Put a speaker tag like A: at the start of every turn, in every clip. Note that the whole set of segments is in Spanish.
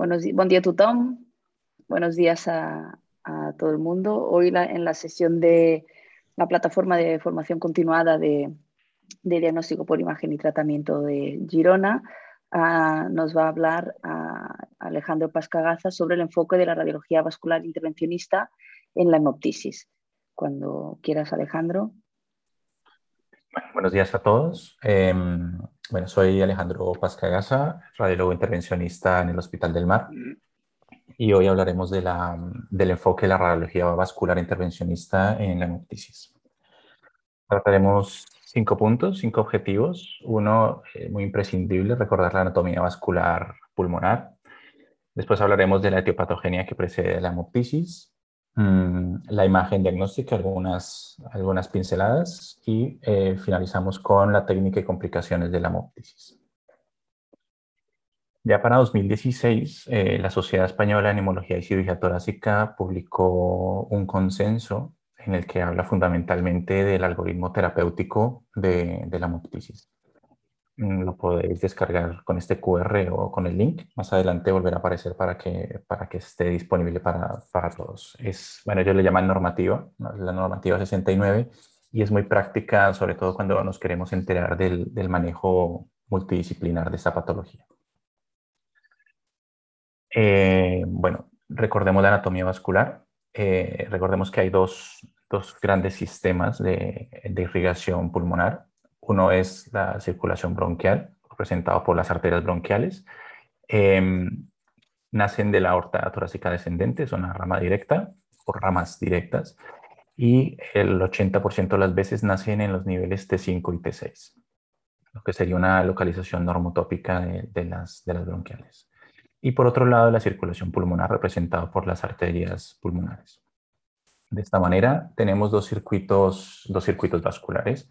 A: Buenos, buen día, Tutón. Buenos días a, todo el mundo. Hoy en la sesión de la plataforma de formación continuada de, diagnóstico por imagen y tratamiento de Girona, uh, nos va a hablar uh, Alejandro Pascagaza sobre el enfoque de la radiología vascular intervencionista en la hemoptisis. Cuando quieras, Alejandro.
B: Bueno, buenos días a todos. Eh, bueno, soy Alejandro Pascagasa, radiólogo intervencionista en el Hospital del Mar. Y hoy hablaremos de la, del enfoque de la radiología vascular intervencionista en la hemoptisis. Trataremos cinco puntos, cinco objetivos. Uno, eh, muy imprescindible, recordar la anatomía vascular pulmonar. Después hablaremos de la etiopatogenia que precede la hemoptisis. Mm, la imagen diagnóstica, algunas, algunas pinceladas y eh, finalizamos con la técnica y complicaciones de la hemoptisis. Ya para 2016, eh, la Sociedad Española de Neumología y Cirugía Torácica publicó un consenso en el que habla fundamentalmente del algoritmo terapéutico de, de la hemoptisis. Mm, lo podéis descargar con este QR o con el link. Más adelante volverá a aparecer para que, para que esté disponible para, para todos. Es, bueno, ellos le llaman normativa, la normativa 69, y es muy práctica, sobre todo cuando nos queremos enterar del, del manejo multidisciplinar de esta patología. Eh, bueno, recordemos la anatomía vascular. Eh, recordemos que hay dos, dos grandes sistemas de, de irrigación pulmonar uno es la circulación bronquial, representado por las arterias bronquiales. Em, nacen de la aorta torácica descendente, es una rama directa, o ramas directas, y el 80% de las veces nacen en los niveles T5 y T6, lo que sería una localización normotópica de, las, de las bronquiales. Y por otro lado, la circulación pulmonar, representada por las arterias pulmonares. De esta manera, tenemos dos circuitos, dos circuitos vasculares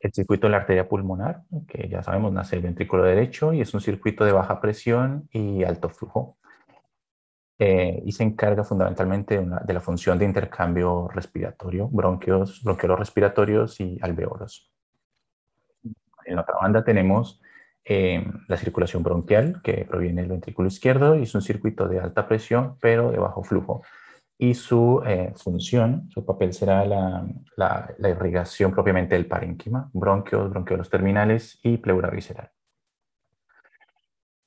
B: el circuito de la arteria pulmonar, que ya sabemos nace el ventrículo derecho y es un circuito de baja presión y alto flujo. Eh, y se encarga fundamentalmente de, la función de intercambio respiratorio, bronquios, bronquiolos respiratorios y alveolos. En la otra banda tenemos eh, la circulación bronquial, que proviene del ventrículo izquierdo y es un circuito de alta presión, pero de bajo flujo y su eh, función, su papel será la, irrigación propiamente del parénquima, bronquios, bronquiolos terminales y pleura visceral.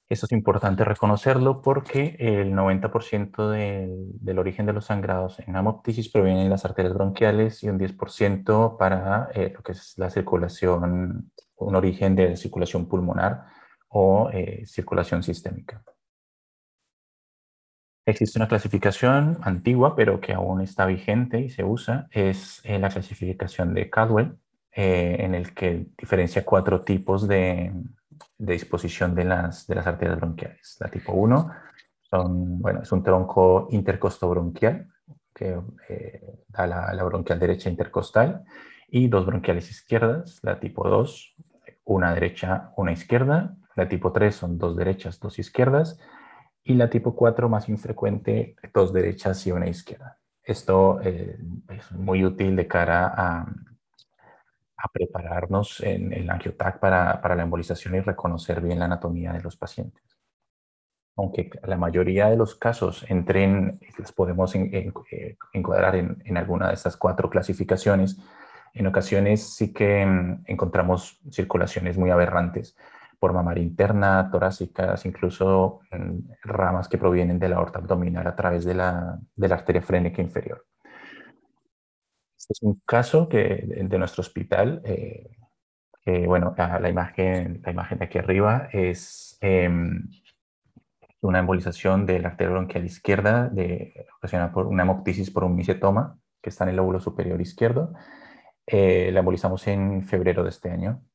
B: Esto es importante reconocerlo porque el 90% del, origen de los sangrados en hemoptisis proviene de las arterias bronquiales y un 10% para eh, lo que es la circulación, un origen de circulación pulmonar o eh, circulación sistémica. Existe una clasificación antigua, pero que aún está vigente y se usa, es eh, la clasificación de Cadwell, eh, en el que diferencia cuatro tipos de, disposición de las, de las arterias bronquiales. La tipo 1 son, bueno, es un tronco intercostobronquial, que eh, da la, la, bronquial derecha intercostal, y dos bronquiales izquierdas. La tipo 2, una derecha, una izquierda. La tipo 3 son dos derechas, dos izquierdas y la tipo 4 más infrecuente, dos derechas y una izquierda. Esto eh, es muy útil de cara a, prepararnos en el angiotac para, para, la embolización y reconocer bien la anatomía de los pacientes. Aunque la mayoría de los casos entren, los podemos eh, encuadrar en, en alguna de estas cuatro clasificaciones, en ocasiones sí que mm, encontramos circulaciones muy aberrantes por mamar interna, torácicas, incluso ramas que provienen de la aorta abdominal a través de la, de la arteria frénica inferior. Este es un caso que, de nuestro hospital, eh, bueno, la imagen, la imagen de aquí arriba es em, una embolización de la arteria bronquial izquierda de, ocasionada por una hemoptisis por un micetoma que está en el lóbulo superior izquierdo. Eh, la embolizamos en febrero de este año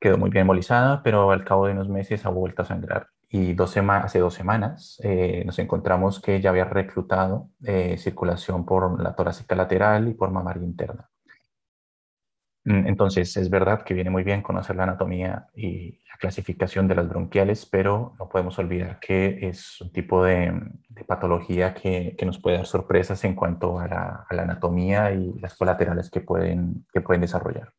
B: quedó muy bien embolizada, pero al cabo de unos meses ha vuelto a sangrar. Y dos hace dos semanas eh, nos encontramos que ya había reclutado eh, circulación por la torácica lateral y por mamaria interna. Mm, entonces, es verdad que viene muy bien conocer la anatomía y la clasificación de las bronquiales, pero no podemos olvidar que es un tipo de, patología que, que, nos puede dar sorpresas en cuanto a la, a la, anatomía y las colaterales que pueden, que pueden desarrollar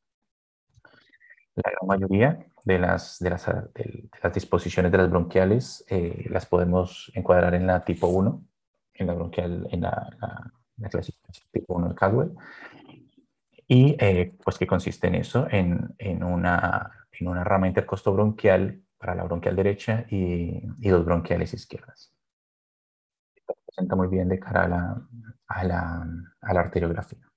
B: la gran mayoría de las, de las, de las disposiciones de las bronquiales eh, las podemos encuadrar en la tipo 1, en la bronquial, en la, la, clasificación tipo 1 de Caldwell, y eh, pues que consiste en eso, en, en, una, en una rama intercostobronquial para la bronquial derecha y, y dos bronquiales izquierdas. Esto presenta muy bien de cara a la, a la, a la arteriografía.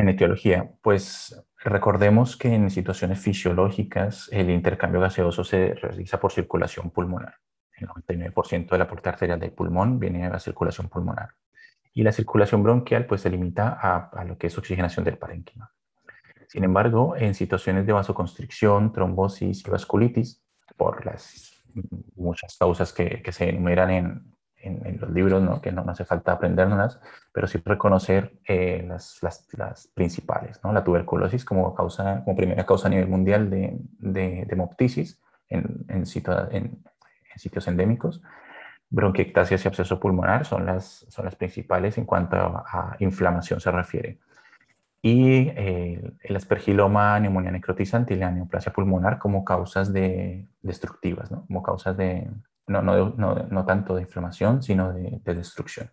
B: En etiología, pues recordemos que en situaciones fisiológicas el intercambio gaseoso se realiza por circulación pulmonar. El 99% del aporte arterial del pulmón viene de la circulación pulmonar. Y la circulación bronquial pues se limita a, a lo que es oxigenación del parénquima. Sin embargo, en situaciones de vasoconstricción, trombosis y vasculitis, por las muchas causas que, que se enumeran en, en, los libros, ¿no? que no, hace falta aprenderlas, pero sí reconocer eh, las, las, las, principales. ¿no? La tuberculosis como, causa, como primera causa a nivel mundial de, de, de hemoptisis en, en, en, sitios endémicos. Bronquiectasias y absceso pulmonar son las, son las principales en cuanto a, a inflamación se refiere y eh, el aspergiloma, neumonía necrotizante y la neoplasia pulmonar como causas de, destructivas, ¿no? como causas de, no, no, no, tanto de inflamación, sino de, de destrucción.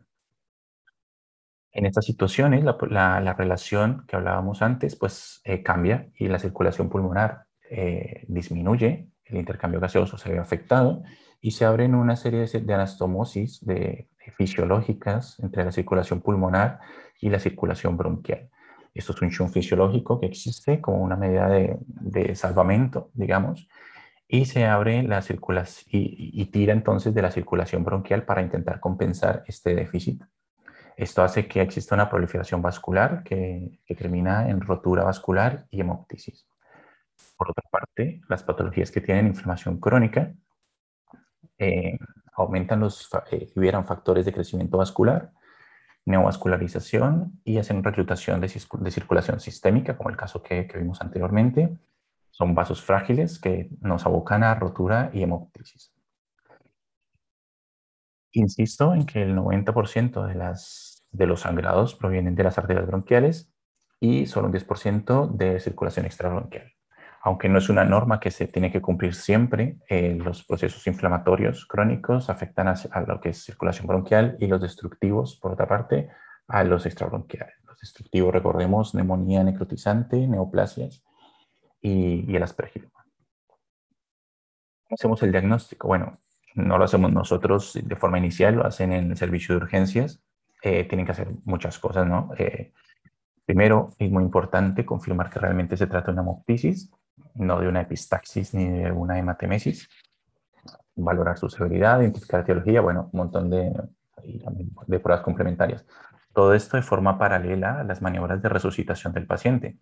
B: En estas situaciones, la, la, la, relación que hablábamos antes, pues eh, cambia y la circulación pulmonar eh, disminuye, el intercambio gaseoso se ve afectado y se abren una serie de, de anastomosis de, fisiológicas entre la circulación pulmonar y la circulación bronquial. Esto es un shunt fisiológico que existe como una medida de, de salvamento, digamos, y se abre la circulación y, tira entonces de la circulación bronquial para intentar compensar este déficit. Esto hace que exista una proliferación vascular que, termina en rotura vascular y hemoptisis. Por otra parte, las patologías que tienen inflamación crónica eh, aumentan los, eh, factores de crecimiento vascular, neovascularización y hacen reclutación de, circulación sistémica, como el caso que, vimos anteriormente. Son vasos frágiles que nos abocan a rotura y hemoptisis. Insisto en que el 90% de, las, de los sangrados provienen de las arterias bronquiales y solo un 10% de circulación extrabronquial aunque no es una norma que se tiene que cumplir siempre, eh, los procesos inflamatorios crónicos afectan a, a, lo que es circulación bronquial y los destructivos, por otra parte, a los extrabronquiales. Los destructivos, recordemos, neumonía necrotizante, neoplasias y, y el aspergiloma. Hacemos el diagnóstico. Bueno, no lo hacemos nosotros de forma inicial, lo hacen en el servicio de urgencias. Eh, tienen que hacer muchas cosas, ¿no? Eh, primero, es muy importante confirmar que realmente se trata de una hemoptisis no de una epistaxis ni de una hematemesis. Valorar su severidad, identificar etiología, bueno, un montón de, de pruebas complementarias. Todo esto de forma paralela a las maniobras de resucitación del paciente,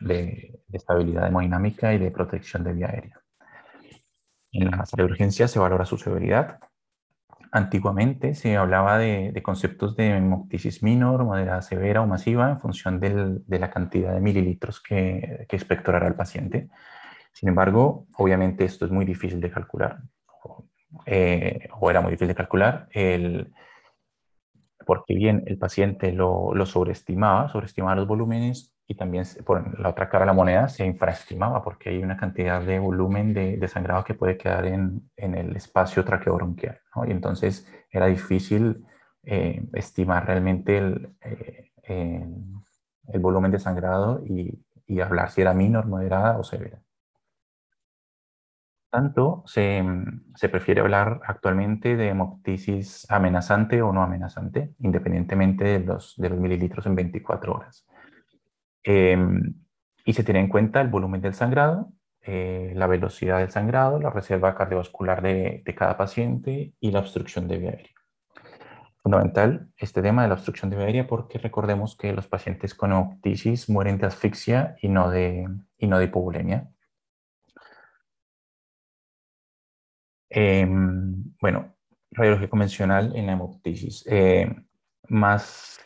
B: de, de estabilidad hemodinámica y de protección de vía aérea. En la sala de urgencia se valora su severidad. Antiguamente se hablaba de, conceptos de hemoptisis minor, moderada severa o masiva en función del, de la cantidad de mililitros que, que expectorará el paciente. Sin embargo, obviamente esto es muy difícil de calcular, eh, o era muy difícil de calcular, el, porque bien el paciente lo, lo, sobreestimaba, sobreestimaba los volúmenes y también por la otra cara de la moneda se infraestimaba porque hay una cantidad de volumen de, de sangrado que puede quedar en, en el espacio traqueobronquial. ¿no? Y entonces era difícil eh, estimar realmente el, eh, el, el, volumen de sangrado y, y hablar si era minor, moderada o severa tanto, se, se, prefiere hablar actualmente de hemoptisis amenazante o no amenazante, independientemente de los, de los mililitros en 24 horas. Eh, y se tiene en cuenta el volumen del sangrado, eh, la velocidad del sangrado, la reserva cardiovascular de, de, cada paciente y la obstrucción de vía aérea. Fundamental este tema de la obstrucción de vía aérea porque recordemos que los pacientes con hemoptisis mueren de asfixia y no de, y no de hipovolemia. Eh, bueno, radiología convencional en la hemoptisis. Eh, más,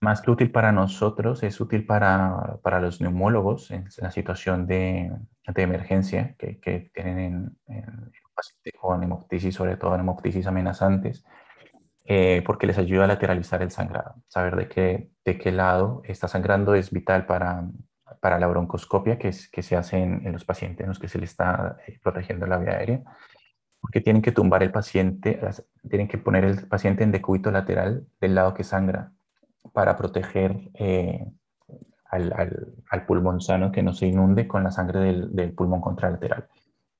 B: más que útil para nosotros, es útil para, para los neumólogos en, la situación de, de emergencia que, que, tienen en, en pacientes con hemoptisis, sobre todo en hemoptisis amenazantes, eh, porque les ayuda a lateralizar el sangrado. Saber de qué, de qué lado está sangrando es vital para, para la broncoscopia que, es, que se hace en, los pacientes en los que se le está eh, protegiendo la vía aérea, porque tienen que tumbar el paciente, tienen que poner el paciente en decúbito lateral del lado que sangra para proteger eh, al, pulmón sano que no se inunde con la sangre del, pulmón contralateral.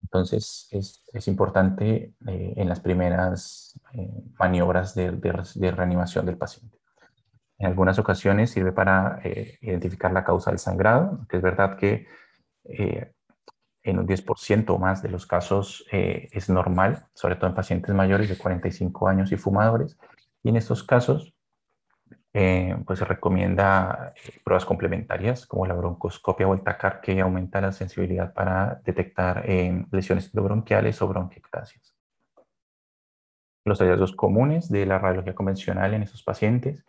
B: Entonces es, importante eh, en las primeras maniobras de reanimación del paciente. En algunas ocasiones sirve para eh, identificar la causa del sangrado, que es verdad que eh, en un 10% o más de los casos eh, es normal, sobre todo en pacientes mayores de 45 años y fumadores. Y en estos casos, pues se recomienda pruebas complementarias como la broncoscopia o el TACAR, que aumenta la sensibilidad para detectar lesiones bronquiales o bronquiectasias. Los hallazgos comunes de la radiología convencional en estos pacientes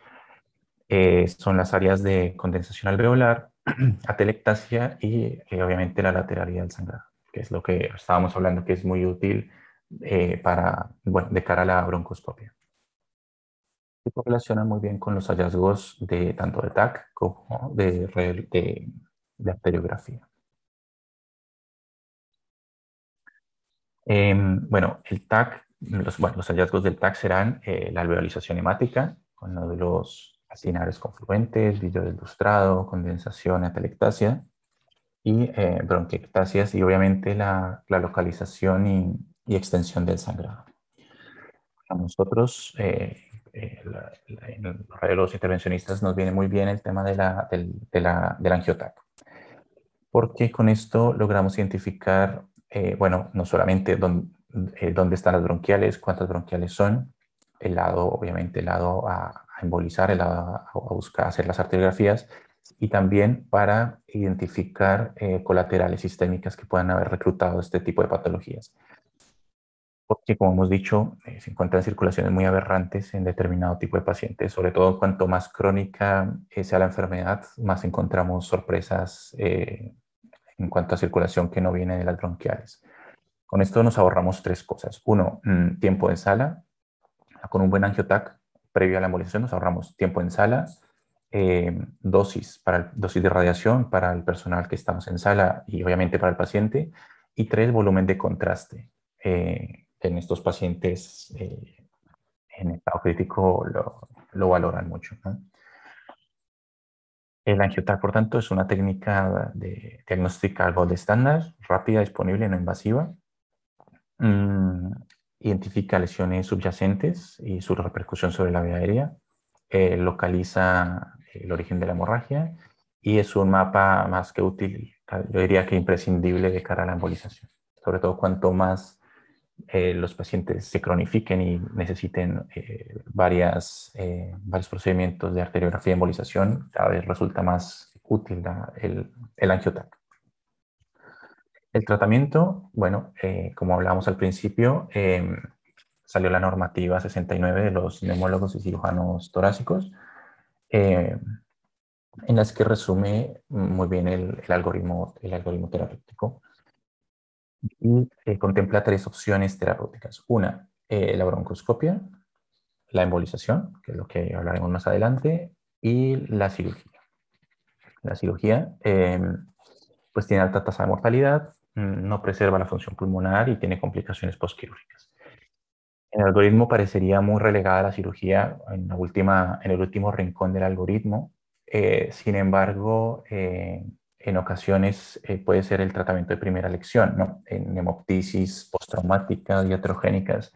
B: eh, son las áreas de condensación alveolar, atelectasia y eh, obviamente la lateralidad del sangrado, que es lo que estábamos hablando que es muy útil eh, para, bueno, de cara a la broncoscopia. Se correlaciona muy bien con los hallazgos de tanto de TAC como de, de, de arteriografía. Em, bueno, el TAC, los, bueno, los hallazgos del TAC serán la alveolización hemática con nódulos acinares confluentes, vidrio ilustrado, condensación, atelectasia y eh, bronquiectasias y obviamente la, la localización y, y, extensión del sangrado. A nosotros, eh, eh en los intervencionistas, nos viene muy bien el tema de la, del, de la, del angiotac, porque con esto logramos identificar, eh, bueno, no solamente dónde, eh, dónde están las bronquiales, cuántas bronquiales son, el lado, obviamente, el lado a, embolizar, a, buscar hacer las arteriografías y también para identificar eh, colaterales sistémicas que puedan haber reclutado este tipo de patologías. Porque, como hemos dicho, eh, se encuentran circulaciones muy aberrantes en determinado tipo de pacientes. Sobre todo, cuanto más crónica eh, sea la enfermedad, más encontramos sorpresas en cuanto a circulación que no viene de las bronquiales. Con esto nos ahorramos tres cosas. Uno, mm, tiempo de sala. Con un buen angiotac previo a la embolización nos ahorramos tiempo en sala, eh, dosis, para, dosis de radiación para el personal que estamos en sala y obviamente para el paciente, y tres, volumen de contraste. Eh, en estos pacientes eh, en estado crítico lo, lo valoran mucho. El angiotac, por tanto, es una técnica de diagnóstica gold estándar, rápida, disponible, no invasiva. Mm, identifica lesiones subyacentes y su repercusión sobre la vía aérea, eh, localiza el origen de la hemorragia y es un mapa más que útil, yo diría que imprescindible de cara a la embolización. Sobre todo cuanto más eh, los pacientes se cronifiquen y necesiten eh, varias, varios procedimientos de arteriografía y embolización, cada vez resulta más útil el, el angiotac. El tratamiento, bueno, eh, como hablábamos al principio, em, salió la normativa 69 de los neumólogos y cirujanos torácicos, em, en las que resume muy bien el, algoritmo, el algoritmo terapéutico y eh, contempla tres opciones terapéuticas. Una, eh, la broncoscopia, la embolización, que es lo que hablaremos más adelante, y la cirugía. La cirugía em, pues tiene alta tasa de mortalidad, Mm, no preserva la función pulmonar y tiene complicaciones postquirúrgicas. El algoritmo parecería muy relegada la cirugía en, en el último rincón del algoritmo. Eh, sin embargo, en ocasiones eh, puede ser el tratamiento de primera elección, ¿no? en hemoptisis postraumáticas, diatrogénicas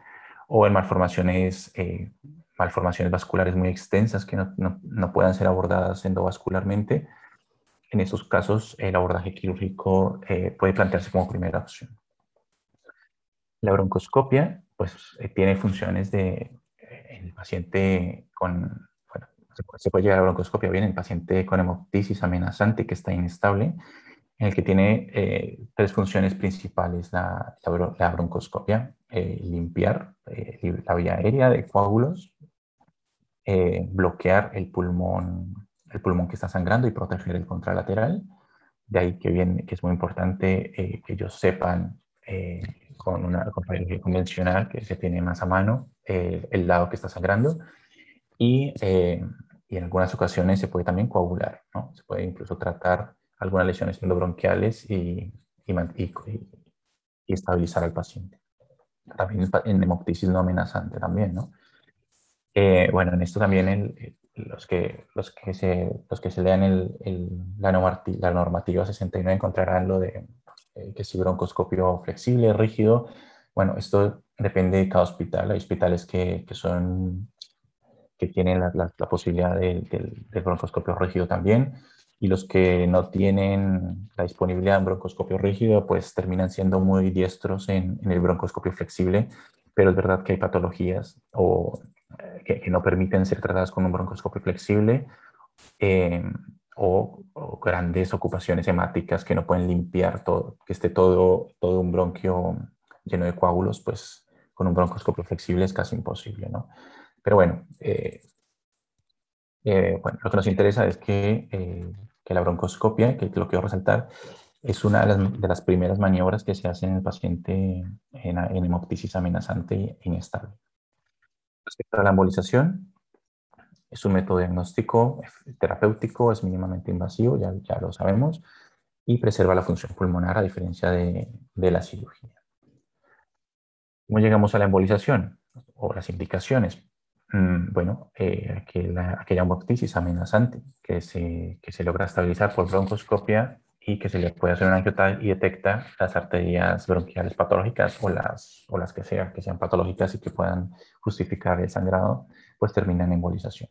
B: o en malformaciones, malformaciones vasculares muy extensas que no, no, no puedan ser abordadas endovascularmente en esos casos el abordaje quirúrgico eh, puede plantearse como primera opción. La broncoscopia pues, eh, tiene funciones de eh, el paciente con, se puede, llegar a la broncoscopia bien en el paciente con hemoptisis amenazante que está inestable, en el que tiene tres funciones principales la, la, broncoscopia, limpiar la vía aérea de coágulos, bloquear el pulmón el pulmón que está sangrando y proteger el contralateral. De ahí que, viene, que es muy importante eh, que ellos sepan eh, con una radiología convencional que se tiene más a mano eh, el lado que está sangrando y, y, en algunas ocasiones se puede también coagular, ¿no? se puede incluso tratar algunas lesiones endobronquiales y, y, y, estabilizar al paciente. También en hemoptisis no amenazante también, ¿no? Eh, bueno, en esto también los, que, los, que se, los que se lean el, la, normativa, 69 encontrarán lo de eh, que si broncoscopio flexible, rígido. Bueno, esto depende de cada hospital. Hay hospitales que, que son que tienen la, posibilidad del, broncoscopio rígido también y los que no tienen la disponibilidad en broncoscopio rígido, pues terminan siendo muy diestros en, el broncoscopio flexible, pero es verdad que hay patologías o que, no permiten ser tratadas con un broncoscopio flexible eh, o, grandes ocupaciones hemáticas que no pueden limpiar todo, que esté todo, todo un bronquio lleno de coágulos, pues con un broncoscopio flexible es casi imposible, ¿no? Pero bueno, eh, eh, bueno lo que nos interesa es que, que la broncoscopia, que lo quiero resaltar, es una de las, primeras maniobras que se hacen en el paciente en, hemoptisis amenazante e inestable. Respecto a la embolización, es un método diagnóstico terapéutico, es mínimamente invasivo, ya, ya lo sabemos, y preserva la función pulmonar a diferencia de, de la cirugía. ¿Cómo llegamos a la embolización o las indicaciones? Mm, bueno, eh, aquella, aquella amenazante que se, que se logra estabilizar por broncoscopia y que se le puede hacer un angiotal y detecta las arterias bronquiales patológicas o las, o las que, sea, que sean patológicas y que puedan justificar el sangrado, pues termina en embolización.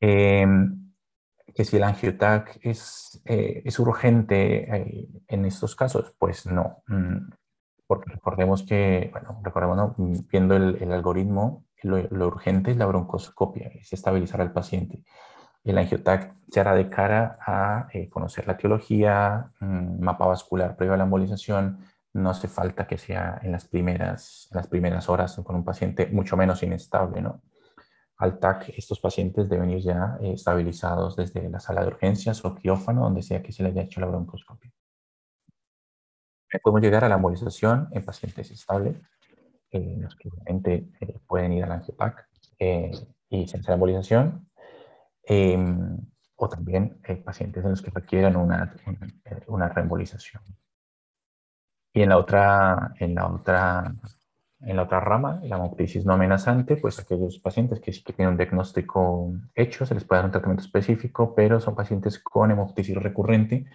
B: Em, que si el angiotac es, eh, es urgente eh, en estos casos, pues no. Mm, porque recordemos que, bueno, recordemos, viendo el, el algoritmo, lo, urgente es la broncoscopia, es estabilizar al paciente el angiotac se hará de cara a eh, conocer la etiología, mm, mapa vascular previo a la embolización. No hace falta que sea en las primeras, las primeras horas con un paciente mucho menos inestable. ¿no? Al TAC, estos pacientes deben ir ya eh, estabilizados desde la sala de urgencias o quirófano, donde sea que se le haya hecho la broncoscopia. Podemos llegar a la embolización en pacientes estables, los que obviamente pueden ir al angiotac y se hace la embolización Em, o también pacientes en los que requieran una, una reembolización. Y en la otra, en la otra, en la otra rama, la hemoptisis no amenazante, pues aquellos pacientes que sí que tienen un diagnóstico hecho, se les puede dar un tratamiento específico, pero son pacientes con hemoptisis recurrente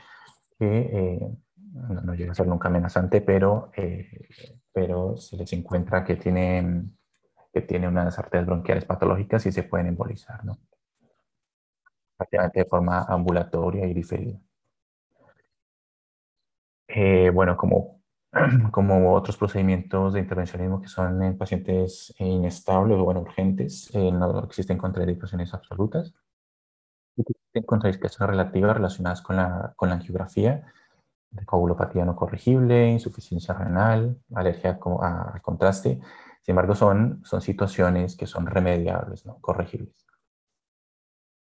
B: que eh, no, llega a ser nunca amenazante, pero, eh, pero se les encuentra que tienen que tiene unas arterias bronquiales patológicas y se pueden embolizar, ¿no? prácticamente de forma ambulatoria y diferida. Eh, bueno, como, como otros procedimientos de intervencionismo que son en pacientes inestables o bueno, urgentes, eh, no existen contraindicaciones absolutas. Existen contraindicaciones relativas relacionadas con la, con la angiografía, coagulopatía no corregible, insuficiencia renal, alergia al contraste. Sin embargo, son, son situaciones que son remediables, ¿no? corregibles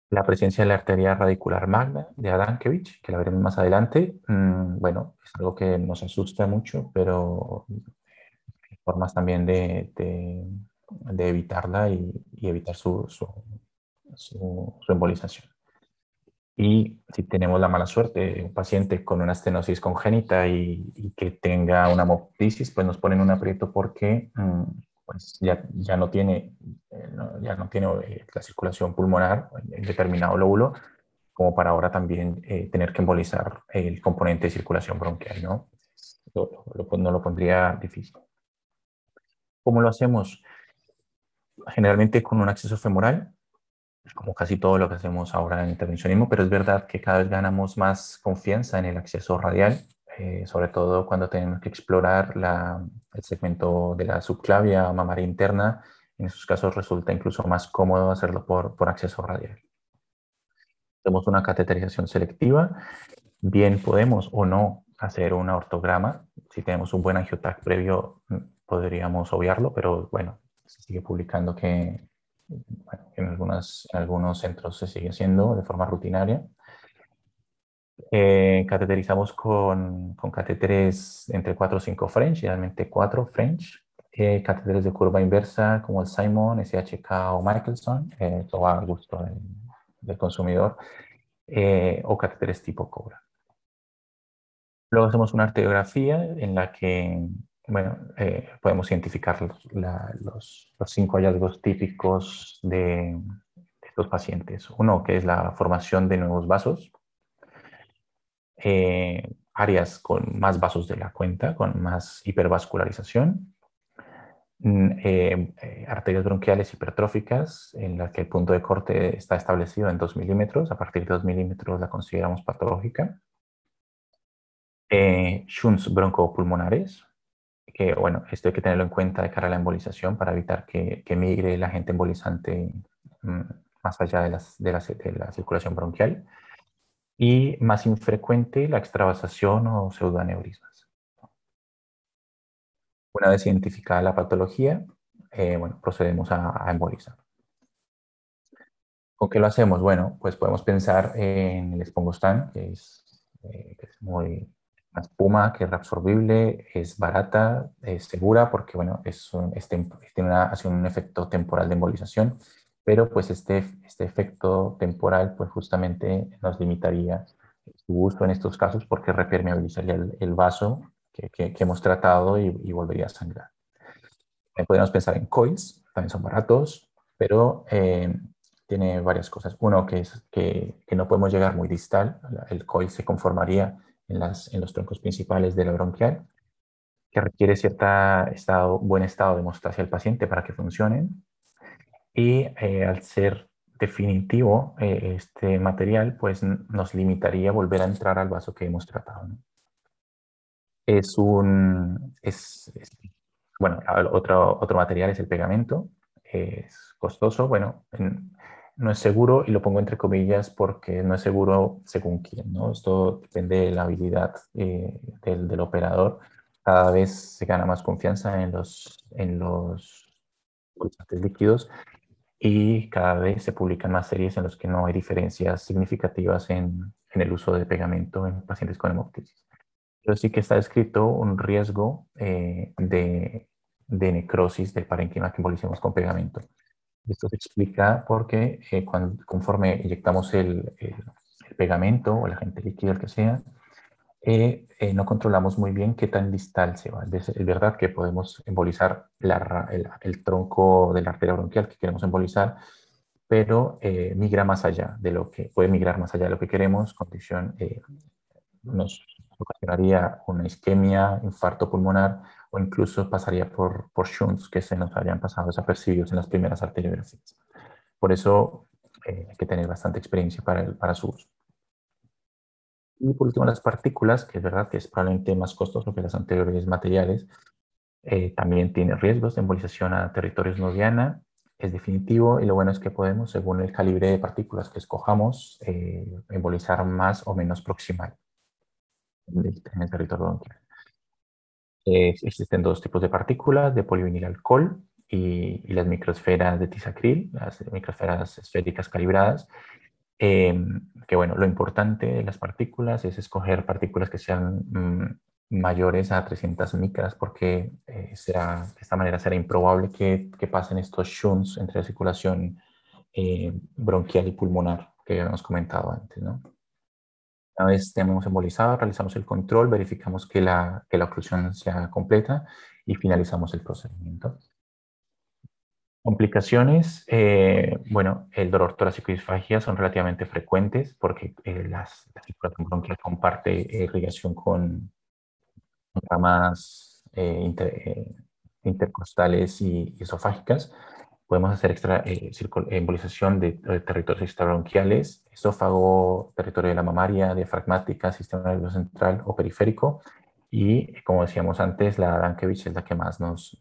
B: la presencia de la arteria radicular magna de Adankevich, que la veremos más adelante, mm, bueno, es algo que nos asusta mucho, pero hay formas también de, de, evitarla y, evitar su, su, su, embolización. Y si tenemos la mala suerte un paciente con una estenosis congénita y, que tenga una hemoptisis, pues nos ponen un aprieto porque mm, pues ya, ya no tiene, eh, ya no tiene eh, la circulación pulmonar en determinado lóbulo, como para ahora también eh, tener que embolizar el componente de circulación bronquial, ¿no? no lo pondría difícil. ¿Cómo lo hacemos? Generalmente con un acceso femoral, como casi todo lo que hacemos ahora en intervencionismo, pero es verdad que cada vez ganamos más confianza en el acceso radial eh, sobre todo cuando tenemos que explorar el segmento de la subclavia mamaria interna. En esos casos resulta incluso más cómodo hacerlo por, por acceso radial. Hacemos una cateterización selectiva. Bien podemos o no hacer una ortograma. Si tenemos un buen angiotac previo, mm, podríamos obviarlo, pero bueno, se sigue publicando que en, algunas, en algunos centros se sigue haciendo de forma rutinaria. Eh, cateterizamos con, con, catéteres entre 4 o 5 French, idealmente 4 French. Eh, catéteres de curva inversa como el Simon, SHK o Michelson, eh, todo a gusto del, consumidor. eh, o catéteres tipo Cobra. Luego hacemos una arteriografía en la que bueno, eh, podemos identificar los, cinco hallazgos típicos de, estos pacientes. Uno, que es la formación de nuevos vasos, eh, áreas con más vasos de la cuenta, con más hipervascularización, mm, eh, arterias bronquiales hipertróficas en las que el punto de corte está establecido en 2 milímetros, a partir de 2 milímetros la consideramos patológica, shunts broncopulmonares, que bueno, esto hay que tenerlo en cuenta de cara a la embolización para evitar que, que migre el agente embolizante mm, más allá de, las, de, la, de, la, circulación bronquial. Y más infrecuente, la extravasación o pseudoaneurismas. Una vez identificada la patología, eh, bueno, procedemos a, a, embolizar. ¿Con qué lo hacemos? Bueno, pues podemos pensar en el espongostán, que es, eh, que es muy una espuma que es reabsorbible, es barata, es segura porque bueno, es este, tiene hace un efecto temporal de embolización, pero pues este, este efecto temporal pues justamente nos limitaría su uso en estos casos porque repermeabilizaría el, el vaso que, hemos tratado y, y, volvería a sangrar. También podríamos pensar en coils, también son baratos, pero eh, tiene varias cosas. Uno, que es que, que, no podemos llegar muy distal, el coil se conformaría en, las, en los troncos principales de la bronquial, que requiere cierto estado, buen estado de hemostasia al paciente para que funcionen. Y eh, al ser definitivo eh, este material, pues nos limitaría a volver a entrar al vaso que hemos tratado. Es un, es, bueno, otro, otro material es el pegamento, es costoso, bueno, en, no es seguro, y lo pongo entre comillas porque no es seguro según quién, ¿no? Esto depende de la habilidad eh, del, del, operador. Cada vez se gana más confianza en los, en los líquidos y cada vez se publican más series en las que no hay diferencias significativas en, en el uso de pegamento en pacientes con hemoptisis. Pero sí que está descrito un riesgo eh, de, de necrosis del parénquima que embolicemos con pegamento. Esto se explica porque eh, cuando, conforme inyectamos el, el, pegamento o el agente líquido, el que sea, eh, eh, no controlamos muy bien qué tan distal se va. Es, es verdad que podemos embolizar la, el, el, tronco de la arteria bronquial que queremos embolizar, pero eh, migra más allá de lo que puede migrar más allá de lo que queremos, condición eh, nos ocasionaría una isquemia, infarto pulmonar o incluso pasaría por, por shunts que se nos habían pasado desapercibidos en las primeras arteriografías. Por eso eh, hay que tener bastante experiencia para, el, para su uso. Y por último, las partículas, que es verdad que es probablemente más costoso que las anteriores materiales, eh, también tiene riesgos de embolización a territorios no diana, es definitivo y lo bueno es que podemos, según el calibre de partículas que escojamos, eh, embolizar más o menos proximal en el territorio bronquial. Existen dos tipos de partículas, de polivinil alcohol y, y, las microesferas de tisacril, las microesferas esféricas calibradas. Eh, que bueno, lo importante de las partículas es escoger partículas que sean mmm, mayores a 300 micras porque eh, será, de esta manera será improbable que, que pasen estos shunts entre la circulación eh, bronquial y pulmonar que habíamos comentado antes. ¿no? Una vez tenemos embolizado, realizamos el control, verificamos que la, que la oclusión sea completa y finalizamos el procedimiento. Complicaciones, eh, bueno, el dolor torácico y disfagia son relativamente frecuentes porque eh, las, la circulación bronquial comparte irrigación con ramas eh, inter, eh, intercostales y esofágicas podemos hacer extra, eh, embolización de, de, territorios extrabronquiales, esófago, territorio de la mamaria, diafragmática, sistema nervioso central o periférico. Y como decíamos antes, la Dankevich es la que más nos,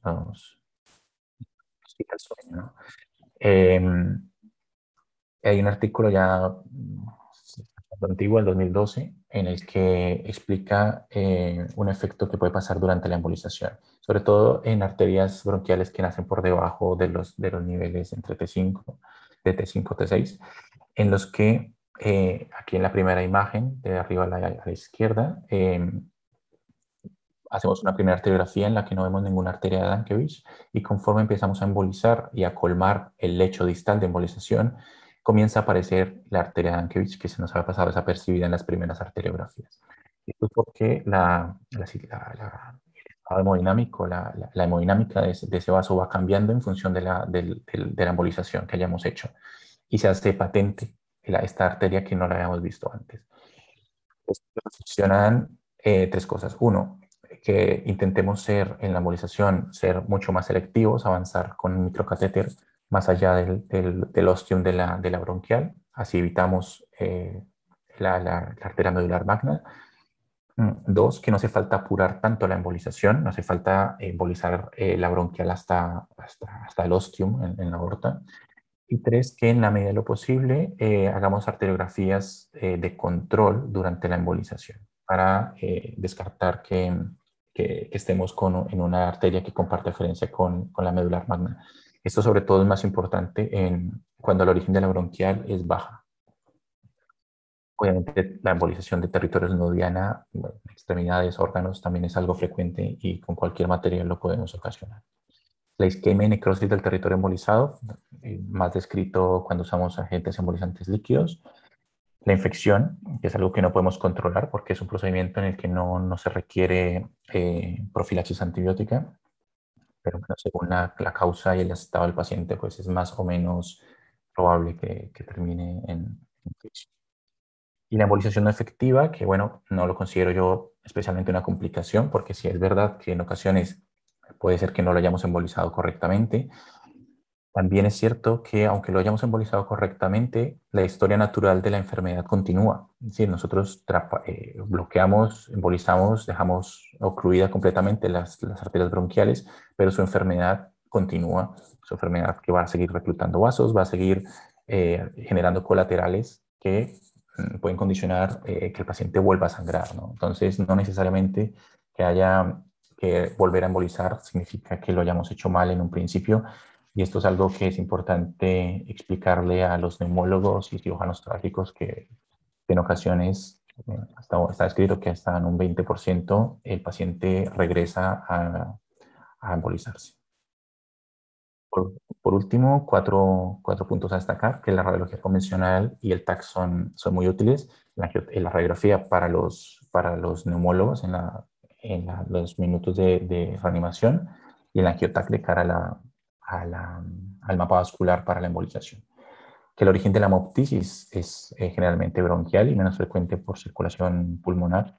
B: el sueño. Eh, hay un artículo ya antiguo, el 2012, en el que explica eh, un efecto que puede pasar durante la embolización, sobre todo en arterias bronquiales que nacen por debajo de los, de los niveles entre T5, de T5 T6, en los que eh, aquí en la primera imagen, de arriba a la, a la izquierda, eh, hacemos una primera arteriografía en la que no vemos ninguna arteria de Dankevich y conforme empezamos a embolizar y a colmar el lecho distal de embolización, comienza a aparecer la arteria de Ankiewicz que se nos había pasado desapercibida en las primeras arteriografías. Esto es porque la, la, la, el hemodinámico, la, hemodinámica de ese, vaso va cambiando en función de la, de, la embolización que hayamos hecho y se hace patente esta arteria que no la habíamos visto antes. Funcionan eh, tres cosas. Uno, que intentemos ser en la embolización, ser mucho más selectivos, avanzar con microcatéter más allá del, ostium de la, bronquial, así evitamos eh, la, arteria medular magna. Mm, dos, que no hace falta apurar tanto la embolización, no hace falta embolizar eh, la bronquial hasta, hasta, el ostium en, la aorta. Y tres, que en la medida de lo posible eh, hagamos arteriografías de control durante la embolización para descartar que, que, estemos con, en una arteria que comparte referencia con, con la medular magna. Esto sobre todo es más importante en, cuando el origen de la bronquial es baja. Obviamente la embolización de territorios nodiana, extremidades, órganos, también es algo frecuente y con cualquier material lo podemos ocasionar. La isquemia y necrosis del territorio embolizado, eh, más descrito cuando usamos agentes embolizantes líquidos. La infección, que es algo que no podemos controlar porque es un procedimiento en el que no, no se requiere eh, profilaxis antibiótica pero según la, la, causa y el estado del paciente, pues es más o menos probable que, que termine en infección. Y la embolización no efectiva, que bueno, no lo considero yo especialmente una complicación, porque si es verdad que en ocasiones puede ser que no lo hayamos embolizado correctamente, también es cierto que aunque lo hayamos embolizado correctamente, la historia natural de la enfermedad continúa. Es decir, nosotros eh, bloqueamos, embolizamos, dejamos ocluida completamente las, arterias bronquiales, pero su enfermedad continúa. Su enfermedad que va a seguir reclutando vasos, va a seguir eh, generando colaterales que mm, pueden condicionar eh, que el paciente vuelva a sangrar. Entonces, no necesariamente que haya que volver a embolizar significa que lo hayamos hecho mal en un principio y esto es algo que es importante explicarle a los neumólogos y cirujanos trágicos que, en ocasiones está, está, escrito que hasta en un 20% el paciente regresa a, a embolizarse. Por, por, último, cuatro, cuatro, puntos a destacar, que la radiología convencional y el TAC son, son muy útiles. La, la radiografía para los, para los neumólogos en, la, en los minutos de, de, reanimación y el angiotac de cara a la, al mapa vascular para la embolización. Que el origen de la hemoptisis es eh, generalmente bronquial y menos frecuente por circulación pulmonar.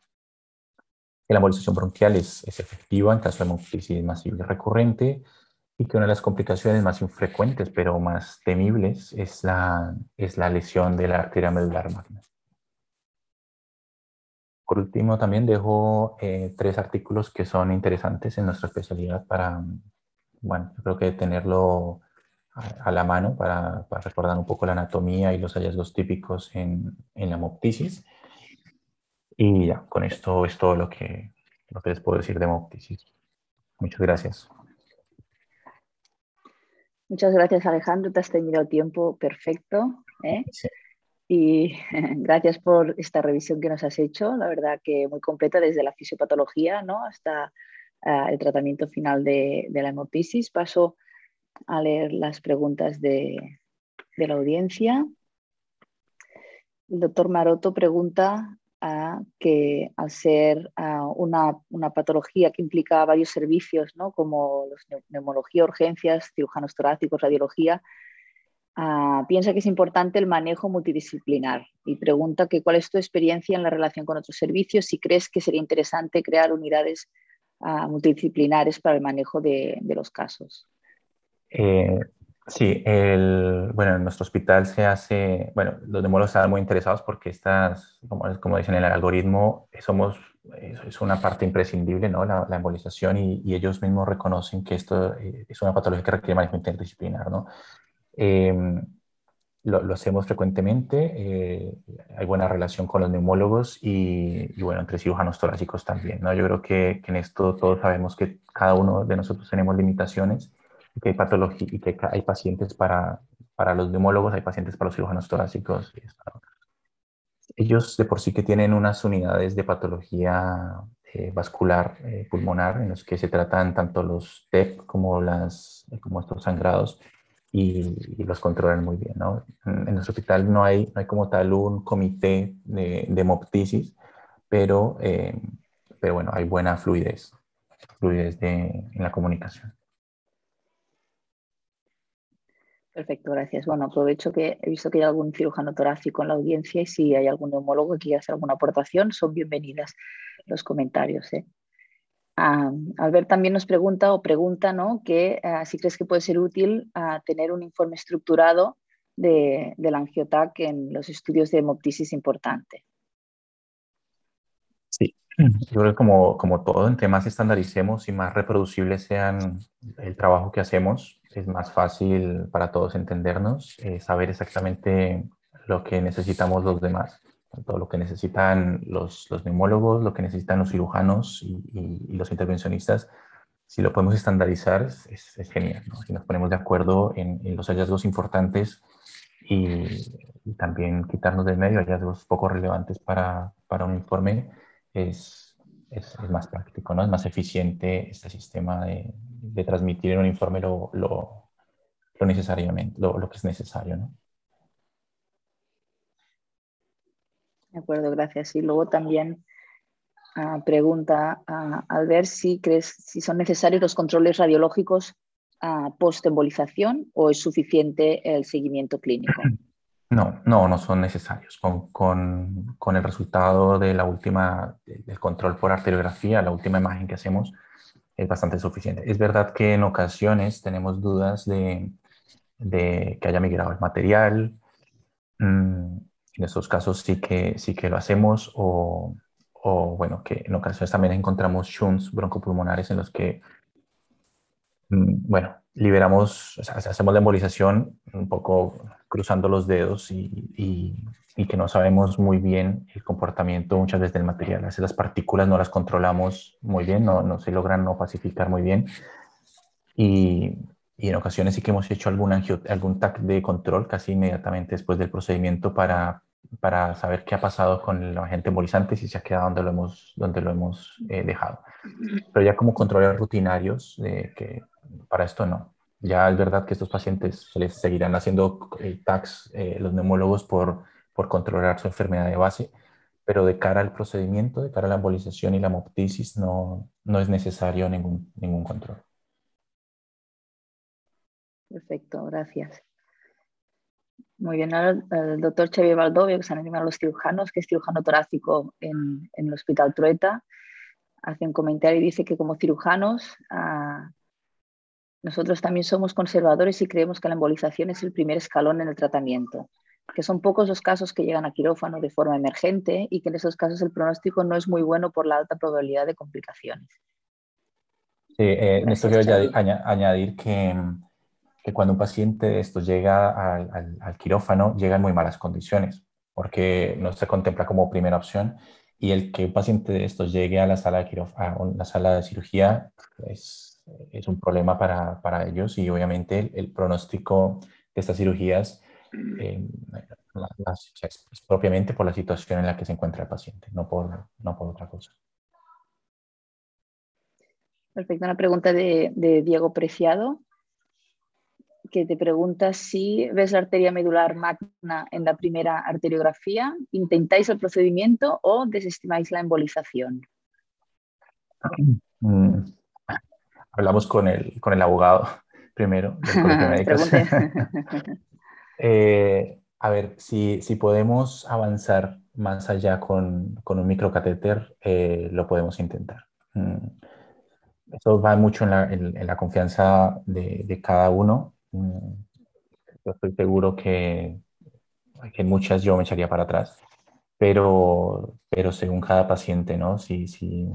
B: Que la embolización bronquial es, efectiva en caso de hemoptisis masiva y recurrente y que una de las complicaciones más infrecuentes pero más temibles es la, es la lesión de la arteria medular magna. Por último, también dejo eh, tres artículos que son interesantes en nuestra especialidad para, bueno, yo creo que tenerlo a, la mano para, recordar un poco la anatomía y los hallazgos típicos en, en la hemoptisis. Y ya, con esto es todo lo que, lo que les puedo decir de hemoptisis. Muchas gracias.
A: Muchas gracias, Alejandro. Te has tenido tiempo perfecto. ¿eh? Y gracias por esta revisión que nos has hecho. La verdad que muy completa desde la fisiopatología ¿no? hasta el tratamiento final de, la hemoptisis. Paso a leer las preguntas de, la audiencia. El doctor Maroto pregunta que al ser una, patología que implica varios servicios, como neumología, urgencias, cirujanos torácicos, radiología, piensa que es importante el manejo multidisciplinar y pregunta que cuál es tu experiencia en la relación con otros servicios, si crees que sería interesante crear unidades multidisciplinares para el manejo de, los casos.
B: Eh, sí, el, bueno, en nuestro hospital se hace, bueno, los neumólogos están muy interesados porque estas, como, como dicen en el algoritmo, somos, es una parte imprescindible, ¿no? La, embolización y, ellos mismos reconocen que esto eh, es una patología que requiere manejo interdisciplinar, ¿no? Eh, lo, hacemos frecuentemente, eh, hay buena relación con los neumólogos y, bueno, entre cirujanos torácicos también. ¿no? Yo creo que, en esto todos sabemos que cada uno de nosotros tenemos limitaciones y que hay patología y que hay pacientes para, para los neumólogos, hay pacientes para los cirujanos torácicos. Ellos de por sí que tienen unas unidades de patología eh, vascular eh, pulmonar en los que se tratan tanto los TEP como, las, como estos sangrados y, los controlan muy bien. ¿no? En nuestro hospital no hay, no hay como tal un comité de, de hemoptisis, pero, eh, pero bueno, hay buena fluidez, fluidez de, en la comunicación.
A: Perfecto, gracias. Bueno, aprovecho que he visto que hay algún cirujano torácico en la audiencia y si hay algún neumólogo que quiera hacer alguna aportación, son bienvenidas los comentarios. ¿eh? Albert también nos pregunta o pregunta ¿no? que ah, si crees que puede ser útil ah, tener un informe estructurado de, del angiotac en los estudios de hemoptisis importante.
B: Sí, yo creo que como, como todo, entre más estandaricemos y más reproducibles sean el trabajo que hacemos, es más fácil para todos entendernos, eh, saber exactamente lo que necesitamos los demás todo lo que necesitan los, los neumólogos, lo que necesitan los cirujanos y, los intervencionistas, si lo podemos estandarizar es, es genial. Si nos ponemos de acuerdo en, los hallazgos importantes y, también quitarnos del medio hallazgos poco relevantes para, para un informe, es, es, más práctico, ¿no? es más eficiente este sistema de, de transmitir en un informe lo, lo, lo necesariamente, lo, lo que es necesario. ¿no?
A: De acuerdo, gracias. Y luego también ah, pregunta uh, al ver si crees si son necesarios los controles radiológicos uh, post-embolización o es suficiente el seguimiento clínico.
B: No, no, no son necesarios. Con, con, con, el resultado de la última, del control por arteriografía, la última imagen que hacemos, es bastante suficiente. Es verdad que en ocasiones tenemos dudas de, de que haya migrado el material. Mmm, en esos casos sí que, sí que lo hacemos o, o, bueno, que en ocasiones también encontramos shunts broncopulmonares en los que, mm, bueno, liberamos, o sea, hacemos la embolización un poco cruzando los dedos y, y, y, que no sabemos muy bien el comportamiento muchas veces del material. A veces las partículas no las controlamos muy bien, no, no se logran no pacificar muy bien. Y, y en ocasiones sí que hemos hecho algún, algún TAC de control casi inmediatamente después del procedimiento para para saber qué ha pasado con el agente embolizante, si se ha quedado donde lo hemos, donde lo hemos eh, dejado. Pero ya como controles rutinarios, de que para esto no. Ya es verdad que estos pacientes se les seguirán haciendo eh, eh, los neumólogos por, por controlar su enfermedad de base, pero de cara al procedimiento, de cara a la embolización y la hemoptisis, no, no es necesario ningún, ningún control.
A: Perfecto, gracias. Muy bien, ahora el doctor Xavier Baldovio, que se anima a los cirujanos, que es cirujano torácico en, en, el Hospital Trueta, hace un comentario y dice que como cirujanos ah, nosotros también somos conservadores y creemos que la embolización es el primer escalón en el tratamiento, que son pocos los casos que llegan a quirófano de forma emergente y que en esos casos el pronóstico no es muy bueno por la alta probabilidad de complicaciones.
B: Sí, eh, en esto quiero añadir que que cuando un paciente de estos llega al, al, quirófano, llega en muy malas condiciones, porque no se contempla como primera opción. Y el que un paciente de estos llegue a la sala de, a la sala de cirugía es, es un problema para, para, ellos y obviamente el, pronóstico de estas cirugías eh, es propiamente por la situación en la que se encuentra el paciente, no por, no por otra cosa.
A: Perfecto, una pregunta de, de Diego Preciado que te pregunta si ves la arteria medular magna en la primera arteriografía, intentáis el procedimiento o desestimáis la embolización.
B: Mm. Hablamos con el, con el abogado primero. eh, a ver, si, si, podemos avanzar más allá con, con un microcatéter, eh, lo podemos intentar. Mm. Eso va mucho en la, en, la confianza de, de, cada uno yo estoy seguro que, que muchas yo me echaría para atrás, pero, pero según cada paciente, ¿no? Si, si,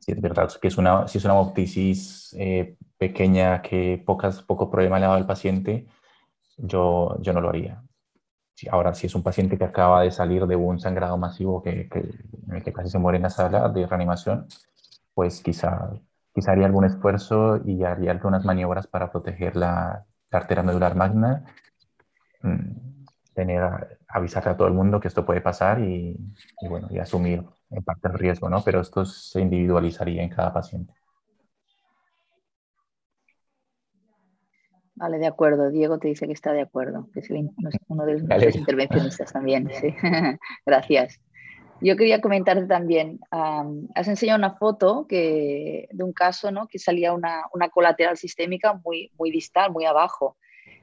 B: si es verdad que es una, si es una opticis eh, pequeña que pocas, poco problema le ha dado al paciente, yo, yo no lo haría. Ahora, si es un paciente que acaba de salir de un sangrado masivo que, que, que casi se muere en la sala de reanimación, pues quizá quizá haría algún esfuerzo y haría algunas maniobras para proteger la, arteria medular magna, mm, tener, avisarle a todo el mundo que esto puede pasar y, bueno, y asumir en parte el riesgo, ¿no? Pero esto se individualizaría en cada paciente.
A: Vale, de acuerdo. Diego te dice que está de acuerdo, que es uno de los intervencionistas también. Sí. Gracias. Yo quería comentarte también, has enseñado una foto que, de un caso ¿no? que salía una, una colateral sistémica muy, muy distal, muy abajo.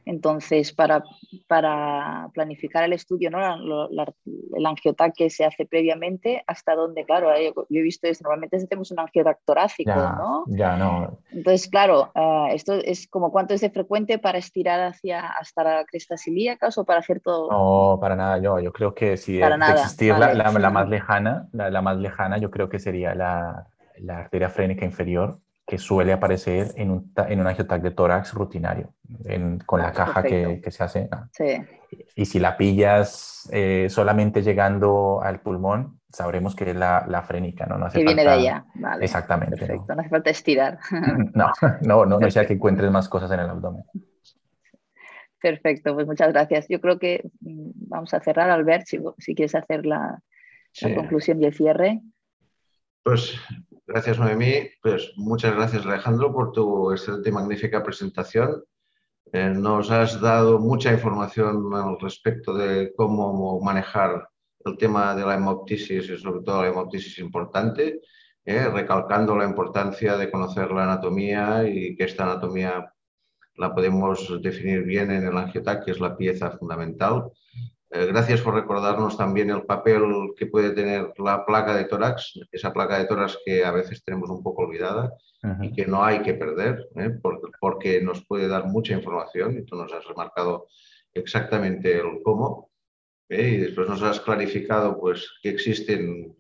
A: Entonces, para, para planificar el estudio, ¿no? el angiotac que se hace previamente, hasta dónde, claro, eh, yo he visto esto, normalmente hacemos un angiotac torácico, ¿no?
B: Ya, no.
A: Entonces, claro, ah, esto es como cuánto es de frecuente para estirar hacia hasta la cresta ilíacas o para hacer todo.
B: No, para nada, yo, yo creo que si para de existir la, la, más lejana, la, la, más lejana, yo creo que sería la, la arteria frénica inferior, que suele aparecer en un, en un angiotac de tórax rutinario, con la caja que, que, se hace. Sí. Y si la pillas eh, solamente llegando al pulmón, sabremos que es la, la frénica, ¿no? no
A: hace que viene de allá, vale.
B: Exactamente.
A: Perfecto, ¿no? hace falta estirar.
B: no, no, no, no sea que encuentres más cosas en el abdomen.
A: Perfecto, pues muchas gracias. Yo creo que mm, vamos a cerrar, Albert, si, si quieres hacer la, la conclusión y el cierre.
C: Pues Gracias, Noemí. Pues muchas gracias, Alejandro, por tu excelente y magnífica presentación. Eh, nos has dado mucha información al respecto de cómo manejar el tema de la hemoptisis y sobre todo la hemoptisis importante, eh, recalcando la importancia de conocer la anatomía y que esta anatomía la podemos definir bien en el angiotac, que es la pieza fundamental gracias por recordarnos también el papel que puede tener la placa de tórax, esa placa de tórax que a veces tenemos un poco olvidada y que no hay que perder, ¿eh? porque, nos puede dar mucha información y tú nos has remarcado exactamente el cómo. ¿eh? Y después nos has clarificado pues, que existen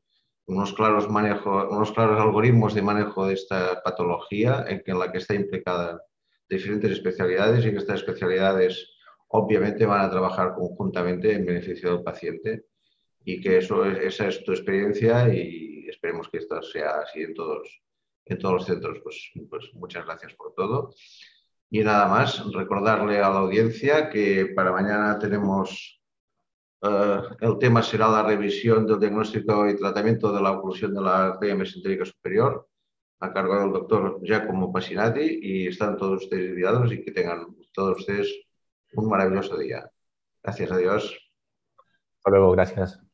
C: unos claros, manejo, unos claros algoritmos de manejo de esta patología en, en la que está implicada diferentes especialidades y que estas especialidades obviamente van a trabajar conjuntamente en beneficio del paciente y que eso esa es tu experiencia y esperemos que esto sea así en todos, en todos los centros. Pues, pues muchas gracias por todo. Y nada más, recordarle a la audiencia que para mañana tenemos, eh, el tema será la revisión del diagnóstico y tratamiento de la oclusión de la arteria mesentérica superior a cargo del doctor Giacomo Pasinati y están todos ustedes invitados y que tengan todos ustedes un maravilloso día. Gracias a Dios.
B: Hasta luego, gracias.